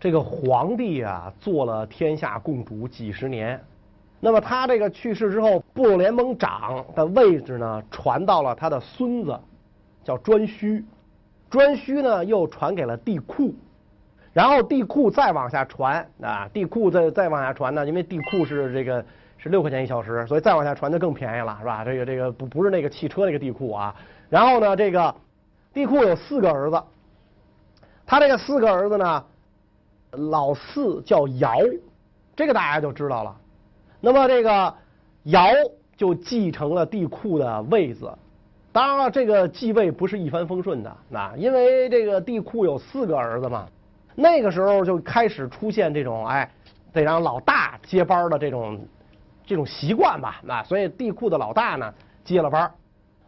这个皇帝啊做了天下共主几十年，那么他这个去世之后，部落联盟长的位置呢传到了他的孙子，叫颛顼，颛顼呢又传给了帝喾，然后帝喾再往下传啊，帝喾再再往下传呢，因为帝喾是这个是六块钱一小时，所以再往下传就更便宜了，是吧？这个这个不不是那个汽车那个帝喾啊，然后呢，这个帝喾有四个儿子，他这个四个儿子呢。老四叫尧，这个大家就知道了。那么这个尧就继承了帝库的位子。当然了，这个继位不是一帆风顺的，那因为这个帝库有四个儿子嘛。那个时候就开始出现这种哎，得让老大接班的这种这种习惯吧。那所以帝库的老大呢接了班，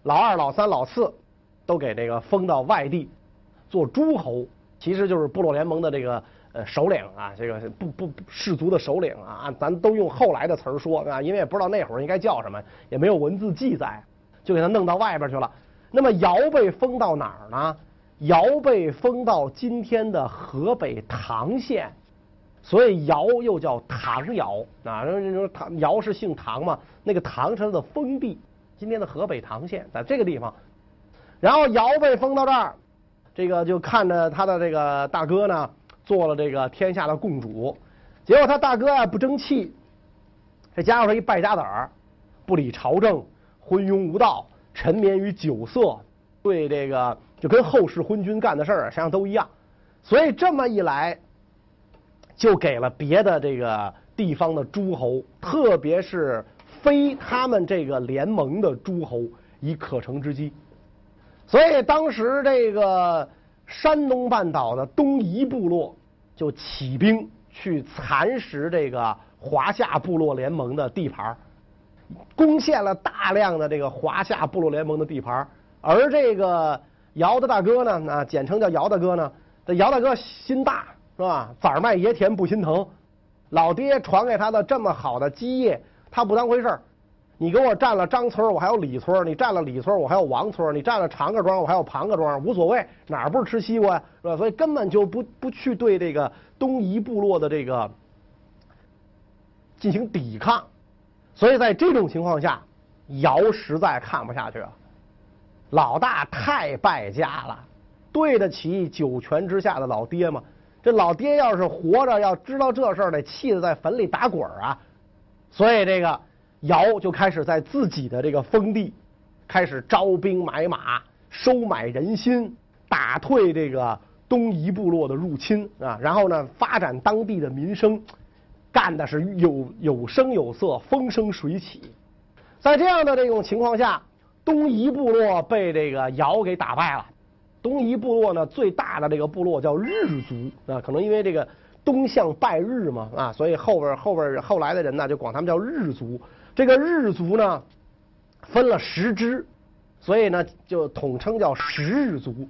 老二、老三、老四都给这个封到外地做诸侯，其实就是部落联盟的这个。呃，首领啊，这个不不氏族的首领啊，咱都用后来的词儿说啊，因为也不知道那会儿应该叫什么，也没有文字记载，就给他弄到外边去了。那么尧被封到哪儿呢？尧被封到今天的河北唐县，所以尧又叫唐尧啊。人说唐尧是姓唐嘛，那个唐是他的封地，今天的河北唐县在这个地方。然后尧被封到这儿，这个就看着他的这个大哥呢。做了这个天下的共主，结果他大哥啊不争气，这家伙是一败家子儿，不理朝政，昏庸无道，沉湎于酒色，对这个就跟后世昏君干的事儿实际上都一样，所以这么一来，就给了别的这个地方的诸侯，特别是非他们这个联盟的诸侯以可乘之机，所以当时这个。山东半岛的东夷部落就起兵去蚕食这个华夏部落联盟的地盘，攻陷了大量的这个华夏部落联盟的地盘。而这个尧的大哥呢，那简称叫尧大哥呢，这尧大哥心大是吧？崽儿卖爷田不心疼，老爹传给他的这么好的基业，他不当回事儿。你给我占了张村，我还有李村；你占了李村，我还有王村；你占了长各庄，我还有庞各庄，无所谓，哪不是吃西瓜呀，是吧？所以根本就不不去对这个东夷部落的这个进行抵抗，所以在这种情况下，尧实在看不下去了，老大太败家了，对得起九泉之下的老爹吗？这老爹要是活着，要知道这事儿，得气得在坟里打滚啊！所以这个。尧就开始在自己的这个封地，开始招兵买马，收买人心，打退这个东夷部落的入侵啊。然后呢，发展当地的民生，干的是有有声有色，风生水起。在这样的这种情况下，东夷部落被这个尧给打败了。东夷部落呢，最大的这个部落叫日族啊，可能因为这个东向拜日嘛啊，所以后边后边后来的人呢，就管他们叫日族。这个日族呢，分了十支，所以呢就统称叫十日族，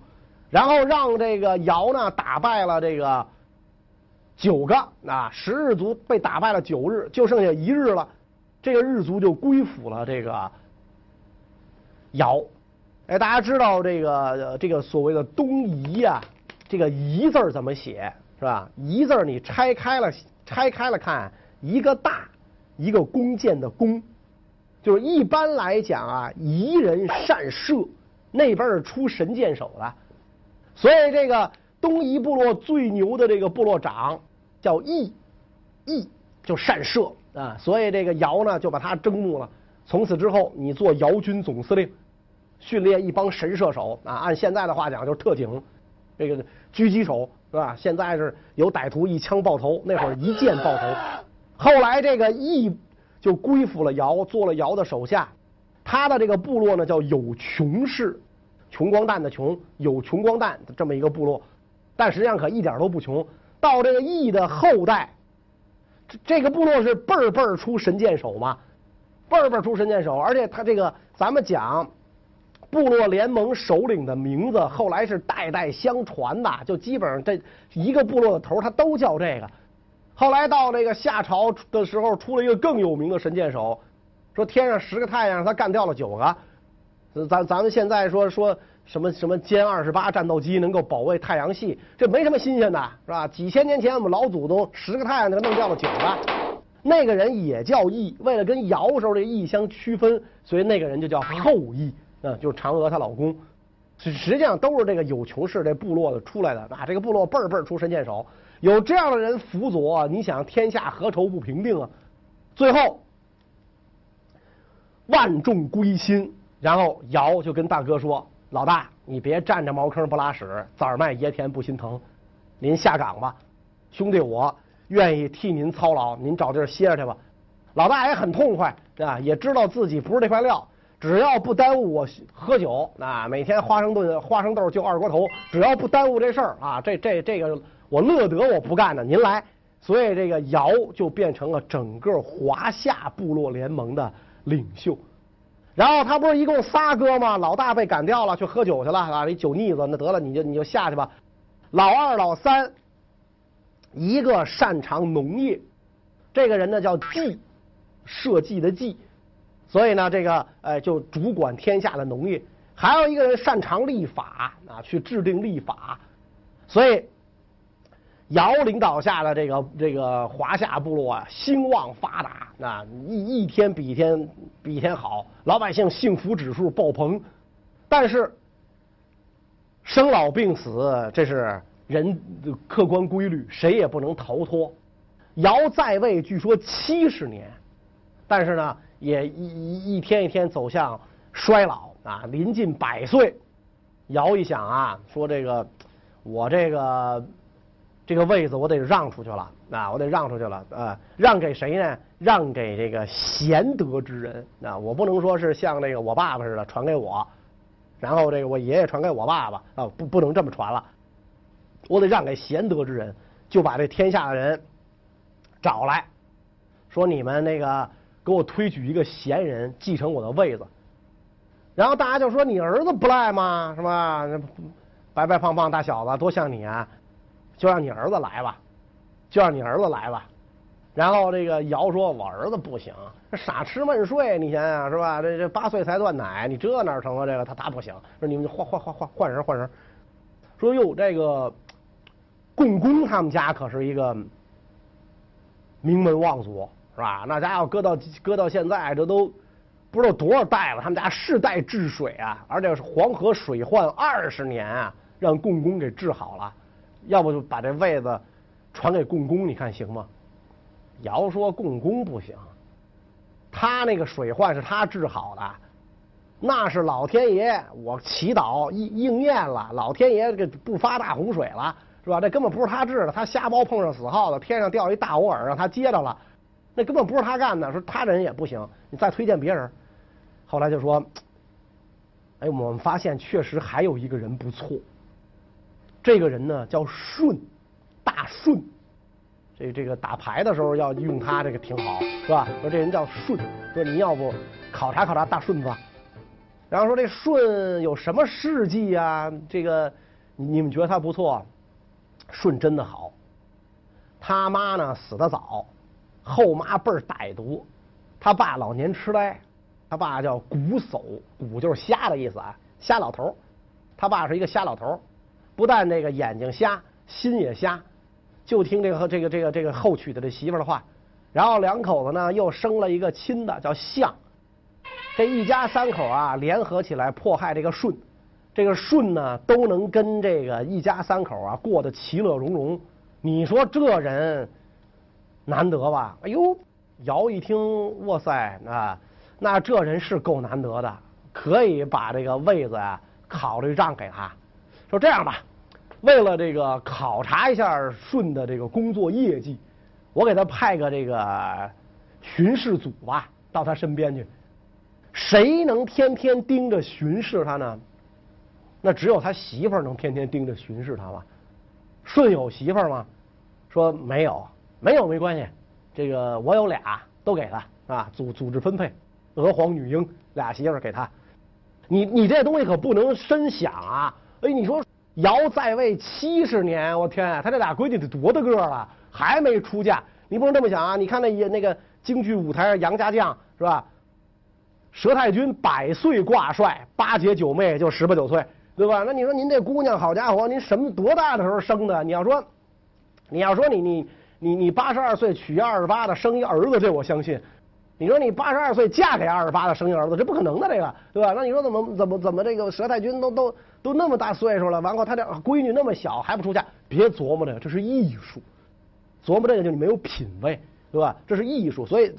然后让这个尧呢打败了这个九个啊，十日族被打败了九日，就剩下一日了，这个日族就归附了这个尧。哎，大家知道这个这个所谓的东夷呀，这个夷字怎么写是吧？夷字你拆开了拆开了看，一个大。一个弓箭的弓，就是一般来讲啊，夷人善射，那边是出神箭手的，所以这个东夷部落最牛的这个部落长叫羿，羿就善射啊，所以这个尧呢就把他征募了，从此之后你做尧军总司令，训练一帮神射手啊，按现在的话讲就是特警，这个狙击手是吧？现在是有歹徒一枪爆头，那会儿一箭爆头。后来这个羿就归附了尧，做了尧的手下。他的这个部落呢叫有穷氏，穷光蛋的穷，有穷光蛋这么一个部落，但实际上可一点都不穷。到这个羿的后代，这这个部落是辈儿辈儿出神箭手嘛，辈儿辈儿出神箭手，而且他这个咱们讲部落联盟首领的名字，后来是代代相传的，就基本上这一个部落的头他都叫这个。后来到这个夏朝的时候，出了一个更有名的神箭手，说天上十个太阳，他干掉了九个。咱咱们现在说说什么什么歼二十八战斗机能够保卫太阳系，这没什么新鲜的，是吧？几千年前我们老祖宗十个太阳就弄掉了九个，那个人也叫羿，为了跟尧时候这羿相区分，所以那个人就叫后羿，嗯，就是嫦娥她老公。实际上都是这个有穷氏这部落的出来的啊，这个部落辈儿辈儿出神箭手，有这样的人辅佐，你想天下何愁不平定啊？最后万众归心，然后尧就跟大哥说：“老大，你别占着茅坑不拉屎，崽卖爷田不心疼，您下岗吧，兄弟我愿意替您操劳，您找地儿歇着去吧。”老大也很痛快啊，也知道自己不是这块料。只要不耽误我喝酒，啊，每天花生炖花生豆就二锅头，只要不耽误这事儿啊，这这这个我乐得我不干呢，您来。所以这个尧就变成了整个华夏部落联盟的领袖。然后他不是一共仨哥吗？老大被赶掉了，去喝酒去了啊，你酒腻子，那得了，你就你就下去吧。老二、老三，一个擅长农业，这个人呢叫计，社稷的计。所以呢，这个呃，就主管天下的农业。还有一个人擅长立法啊，去制定立法。所以，尧领导下的这个这个华夏部落啊，兴旺发达啊，一一天比一天比一天好，老百姓幸福指数爆棚。但是，生老病死这是人客观规律，谁也不能逃脱。尧在位据说七十年，但是呢。也一一一天一天走向衰老啊，临近百岁。尧一想啊，说这个我这个这个位子我得让出去了啊，我得让出去了啊，让给谁呢？让给这个贤德之人啊，我不能说是像那个我爸爸似的传给我，然后这个我爷爷传给我爸爸啊，不不能这么传了，我得让给贤德之人，就把这天下的人找来说，你们那个。给我推举一个贤人继承我的位子，然后大家就说：“你儿子不赖吗？是吧？白白胖胖大小子多像你啊！就让你儿子来吧，就让你儿子来吧。”然后这个尧说：“我儿子不行，傻吃闷睡，你想想是吧？这这八岁才断奶，你这哪成啊？这个他他不行。说你们换换换换换人换人。说哟，这个共工他们家可是一个名门望族。”是吧？那家伙搁到搁到现在，这都不知道多少代了。他们家世代治水啊，而且是黄河水患二十年啊，让共工给治好了。要不就把这位子传给共工，你看行吗？尧说共工不行，他那个水患是他治好的，那是老天爷我祈祷应应验了，老天爷这不发大洪水了，是吧？这根本不是他治的，他瞎猫碰上死耗子，天上掉一大窝耳让他接着了。那根本不是他干的，说他人也不行，你再推荐别人。后来就说，哎，我们发现确实还有一个人不错。这个人呢叫顺，大顺。这这个打牌的时候要用他，这个挺好，是吧？说这人叫顺，说你要不考察考察大顺子。然后说这顺有什么事迹啊？这个你们觉得他不错？顺真的好，他妈呢死的早。后妈倍儿歹毒，他爸老年痴呆，他爸叫瞽叟，瞽就是瞎的意思啊，瞎老头。他爸是一个瞎老头，不但这个眼睛瞎，心也瞎，就听这个这个这个这个后娶的这媳妇的话。然后两口子呢又生了一个亲的叫象，这一家三口啊联合起来迫害这个舜，这个舜呢都能跟这个一家三口啊过得其乐融融。你说这人？难得吧？哎呦，尧一听，哇塞，啊，那这人是够难得的，可以把这个位子啊考虑让给他。说这样吧，为了这个考察一下舜的这个工作业绩，我给他派个这个巡视组吧，到他身边去。谁能天天盯着巡视他呢？那只有他媳妇儿能天天盯着巡视他吧？舜有媳妇儿吗？说没有。没有没关系，这个我有俩，都给他啊，组组织分配，娥皇女英俩媳妇给他。你你这东西可不能深想啊！哎，你说尧在位七十年，我天，他这俩闺女得多大个了，还没出嫁？你不能这么想啊！你看那那个京剧舞台上杨家将是吧？佘太君百岁挂帅，八姐九妹就十八九岁，对吧？那你说您这姑娘，好家伙，您什么多大的时候生的？你要说，你要说你你你你八十二岁娶二十八的生一儿子，这我相信。你说你八十二岁嫁给二十八的生一儿子，这不可能的，这个对吧？那你说怎么怎么怎么这个佘太君都都都那么大岁数了，完后他这闺女那么小还不出嫁？别琢磨这个，这是艺术。琢磨这个就你没有品位，对吧？这是艺术，所以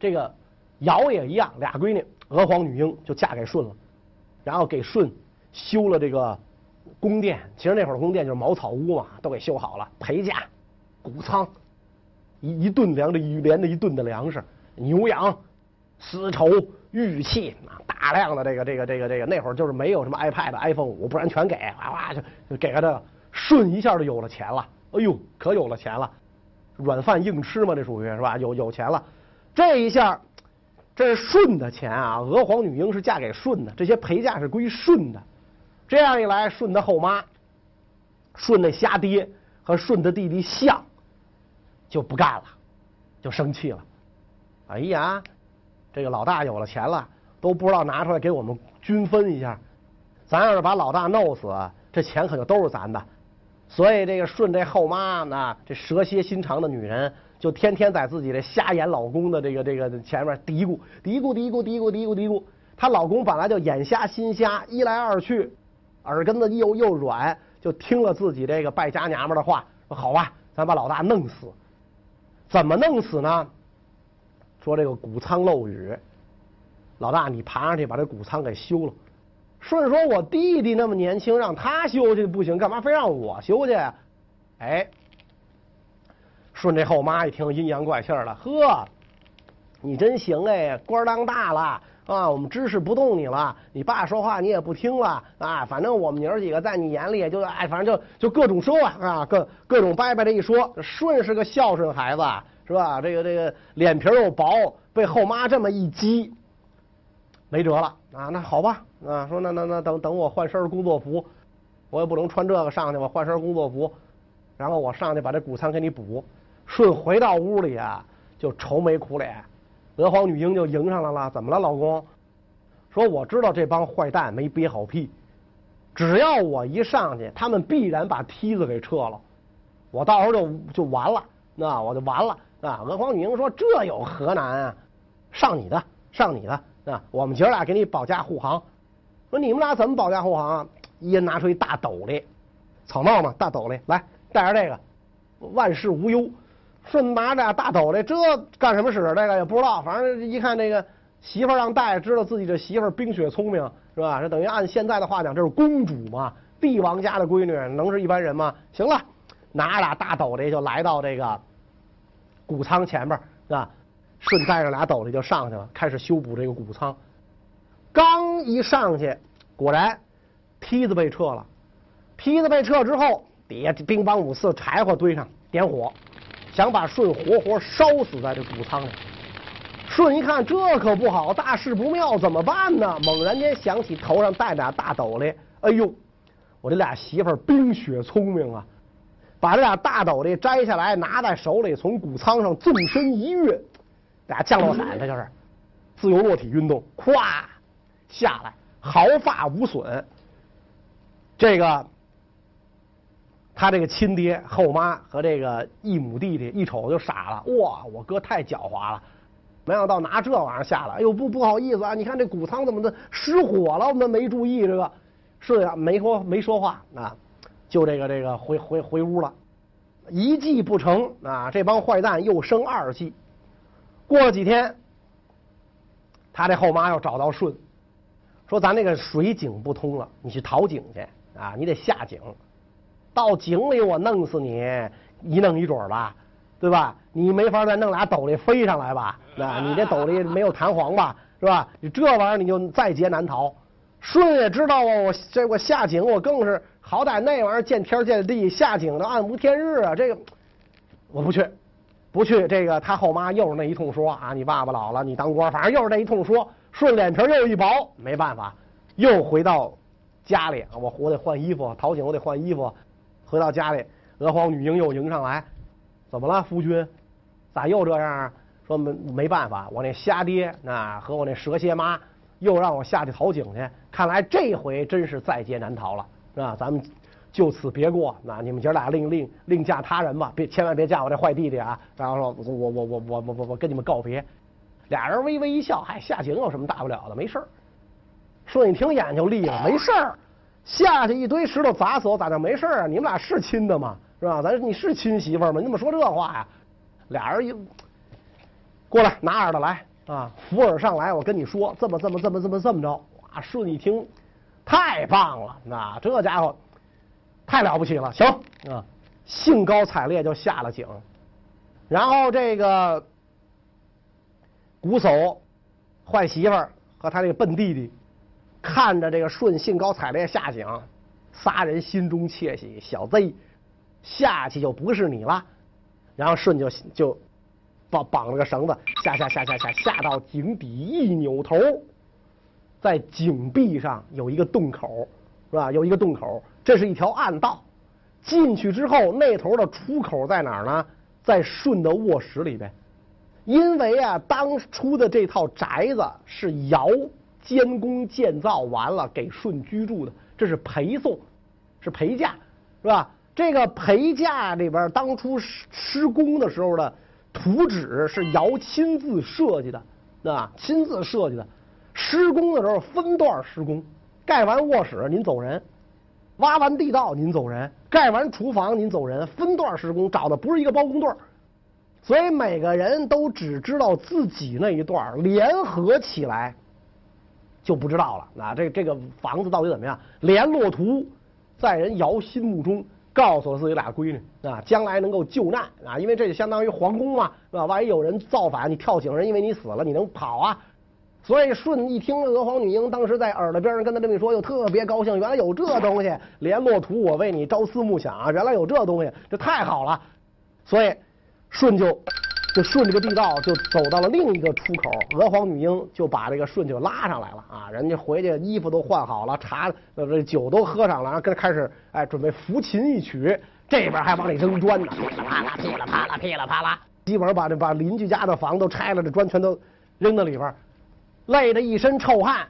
这个尧也一样，俩闺女娥皇女英就嫁给舜了，然后给舜修了这个宫殿。其实那会儿宫殿就是茅草屋嘛，都给修好了，陪嫁、谷仓，一一顿粮的一连着一顿的粮食，牛羊、丝绸、玉器啊，大量的这个这个这个这个，那会儿就是没有什么 iPad、iPhone 五，不然全给，哇哇就就给个这个，舜一下就有了钱了，哎呦，可有了钱了。软饭硬吃嘛，这属于是吧？有有钱了，这一下，这是舜的钱啊！娥皇女英是嫁给舜的，这些陪嫁是归舜的。这样一来，舜的后妈、舜的瞎爹和舜的弟弟象就不干了，就生气了。哎呀，这个老大有了钱了，都不知道拿出来给我们均分一下。咱要是把老大弄死，这钱可就都是咱的。所以这个顺这后妈呢，这蛇蝎心肠的女人，就天天在自己的瞎眼老公的这个这个前面嘀咕嘀咕嘀咕嘀咕嘀咕嘀咕。她老公本来就眼瞎心瞎，一来二去，耳根子又又软，就听了自己这个败家娘们的话，说好吧，咱把老大弄死。怎么弄死呢？说这个谷仓漏雨，老大你爬上去把这谷仓给修了。顺说：“我弟弟那么年轻，让他修去不行，干嘛非让我修去？”哎，顺这后妈一听阴阳怪气了，呵，你真行哎，官当大了啊！我们知识不动你了，你爸说话你也不听了啊！反正我们娘儿几个在你眼里也就哎，反正就就各种说啊，各各种掰掰这一说。舜是个孝顺孩子，是吧？这个这个脸皮又薄，被后妈这么一激。没辙了啊！那好吧啊，说那那那等等我换身工作服，我也不能穿这个上去吧，换身工作服，然后我上去把这谷仓给你补。舜回到屋里啊，就愁眉苦脸。娥皇女英就迎上来了，怎么了，老公？说我知道这帮坏蛋没憋好屁，只要我一上去，他们必然把梯子给撤了，我到时候就就完了，那我就完了啊！娥皇女英说：“这有何难啊？上你的，上你的。”啊，我们姐俩给你保驾护航。说你们俩怎么保驾护航啊？一人拿出一大斗笠，草帽嘛，大斗笠，来带着这个，万事无忧。顺拿着大斗笠，这干什么使？这个也不知道，反正一看这个媳妇让带，知道自己这媳妇冰雪聪明，是吧？这等于按现在的话讲，这是公主嘛，帝王家的闺女，能是一般人吗？行了，拿俩大斗笠就来到这个谷仓前边，是吧？舜带着俩斗笠就上去了，开始修补这个谷仓。刚一上去，果然梯子被撤了。梯子被撤之后，底下兵帮五四柴火堆上，点火，想把舜活活烧死在这谷仓里。舜一看这可不好，大事不妙，怎么办呢？猛然间想起头上戴俩大斗笠，哎呦，我这俩媳妇儿冰雪聪明啊，把这俩大斗笠摘下来，拿在手里，从谷仓上纵身一跃。俩降落伞，这就是自由落体运动，咵下来，毫发无损。这个他这个亲爹、后妈和这个异母弟弟一瞅就傻了，哇，我哥太狡猾了，没想到拿这玩意儿下来。哎呦，不不好意思啊，你看这谷仓怎么的失火了？我们没注意这个，是呀，没说没说话啊，就这个这个回回回屋了。一计不成啊，这帮坏蛋又生二计。过了几天，他这后妈又找到舜，说：“咱那个水井不通了，你去淘井去啊！你得下井，到井里我弄死你，一弄一准吧，对吧？你没法再弄俩斗笠飞上来吧？那你这斗笠没有弹簧吧？是吧？你这玩意儿你就在劫难逃。”舜也知道啊，我这我下井我更是好歹那玩意儿见天见地，下井的暗无天日啊！这个我不去。不去，这个他后妈又是那一通说啊，你爸爸老了，你当官，反正又是那一通说。舜脸皮又一薄，没办法，又回到家里。我我得换衣服，讨井我得换衣服。回到家里，娥皇女英又迎上来，怎么了，夫君？咋又这样啊？说没没办法，我那瞎爹啊和我那蛇蝎妈又让我下去讨井去。看来这回真是在劫难逃了，是吧？咱们就此别过，那你们姐俩另另另嫁他人吧，别千万别嫁我这坏弟弟啊！然后说，我我我我我我我跟你们告别。俩人微微一笑，嗨，下井有什么大不了的？没事儿。顺一听眼就立了，没事儿，下去一堆石头砸死我咋就没事啊？你们俩是亲的吗？是吧？咱你是亲媳妇吗？你怎么说这话呀？俩人一过来拿耳朵来啊，扶耳上来，我跟你说，这么这么这么这么这么着。哇，顺一听，太棒了，那这家伙太了不起了，行啊，兴高采烈就下了井，然后这个瞽叟坏媳妇和他这个笨弟弟。看着这个顺兴高采烈下井，仨人心中窃喜，小子下去就不是你了。然后顺就就绑绑了个绳子，下下下下下下到井底，一扭头，在井壁上有一个洞口，是吧？有一个洞口，这是一条暗道。进去之后，那头的出口在哪呢？在顺的卧室里边，因为啊，当初的这套宅子是尧。监工建造完了给舜居住的，这是陪送，是陪嫁，是吧？这个陪嫁里边当初施施工的时候的图纸是尧亲自设计的，啊，亲自设计的。施工的时候分段施工，盖完卧室您走人，挖完地道您走人，盖完厨房您走人，分段施工，找的不是一个包工队，所以每个人都只知道自己那一段，联合起来。就不知道了，那这这个房子到底怎么样？联络图在人尧心目中告诉了自己俩闺女啊，将来能够救难啊，因为这就相当于皇宫嘛，是吧？万一有人造反，你跳井人因为你死了，你能跑啊？所以舜一听娥皇女英当时在耳朵边上跟他这么一说，又特别高兴，原来有这东西，联络图我为你朝思暮想啊，原来有这东西，这太好了，所以舜就。就顺着个地道就走到了另一个出口，娥皇女英就把这个舜就拉上来了啊！人家回去衣服都换好了，茶呃这酒都喝上了，然后跟开始哎准备抚琴一曲，这边还往里扔砖呢，噼里啪啦噼里啪啦噼里啪啦，基本上把这把邻居家的房都拆了，这砖全都扔到里边，累得一身臭汗，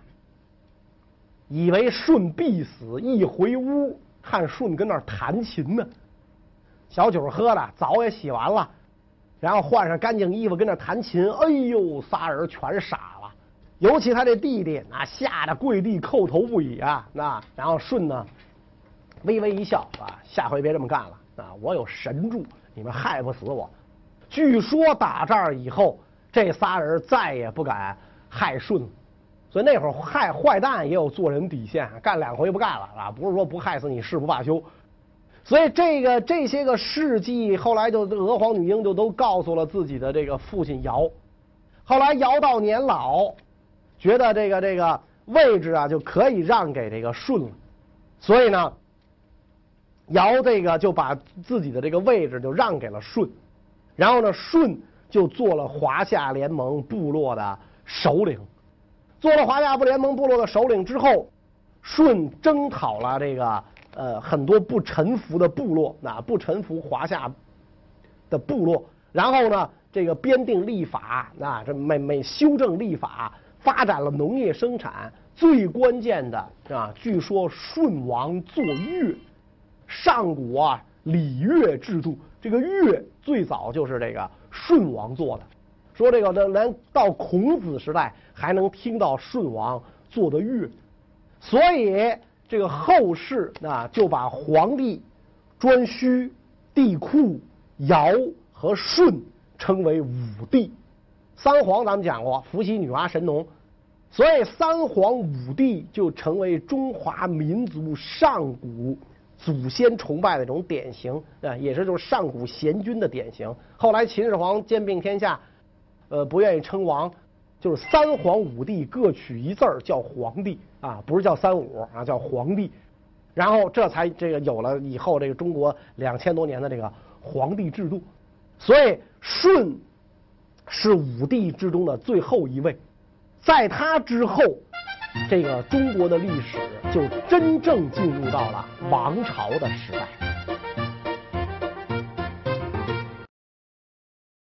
以为舜必死，一回屋看舜跟那弹琴呢，小酒喝了，澡也洗完了。然后换上干净衣服跟那弹琴，哎呦，仨人全傻了，尤其他这弟弟，那吓得跪地叩头不已啊！那然后舜呢，微微一笑啊，下回别这么干了啊！我有神助，你们害不死我。据说打这儿以后，这仨人再也不敢害舜。所以那会儿害坏蛋也有做人底线，干两回不干了啊！不是说不害死你誓不罢休。所以这个这些个事迹，后来就娥皇女英就都告诉了自己的这个父亲尧。后来尧到年老，觉得这个这个位置啊就可以让给这个舜了，所以呢，尧这个就把自己的这个位置就让给了舜，然后呢，舜就做了华夏联盟部落的首领。做了华夏部联盟部落的首领之后，舜征讨了这个。呃，很多不臣服的部落，那不臣服华夏的部落，然后呢，这个编订立法，那这每每修正立法，发展了农业生产，最关键的啊，据说舜王作乐，上古啊礼乐制度，这个乐最早就是这个舜王做的，说这个这连到孔子时代还能听到舜王做的乐，所以。这个后世啊，就把皇帝、颛顼、帝喾、尧和舜称为五帝。三皇咱们讲过，伏羲、女娲、神农，所以三皇五帝就成为中华民族上古祖先崇拜的一种典型啊，也是就是上古贤君的典型。后来秦始皇兼并天下，呃，不愿意称王。就是三皇五帝各取一字儿叫皇帝啊，不是叫三五啊，叫皇帝，然后这才这个有了以后这个中国两千多年的这个皇帝制度，所以舜是五帝之中的最后一位，在他之后，这个中国的历史就真正进入到了王朝的时代。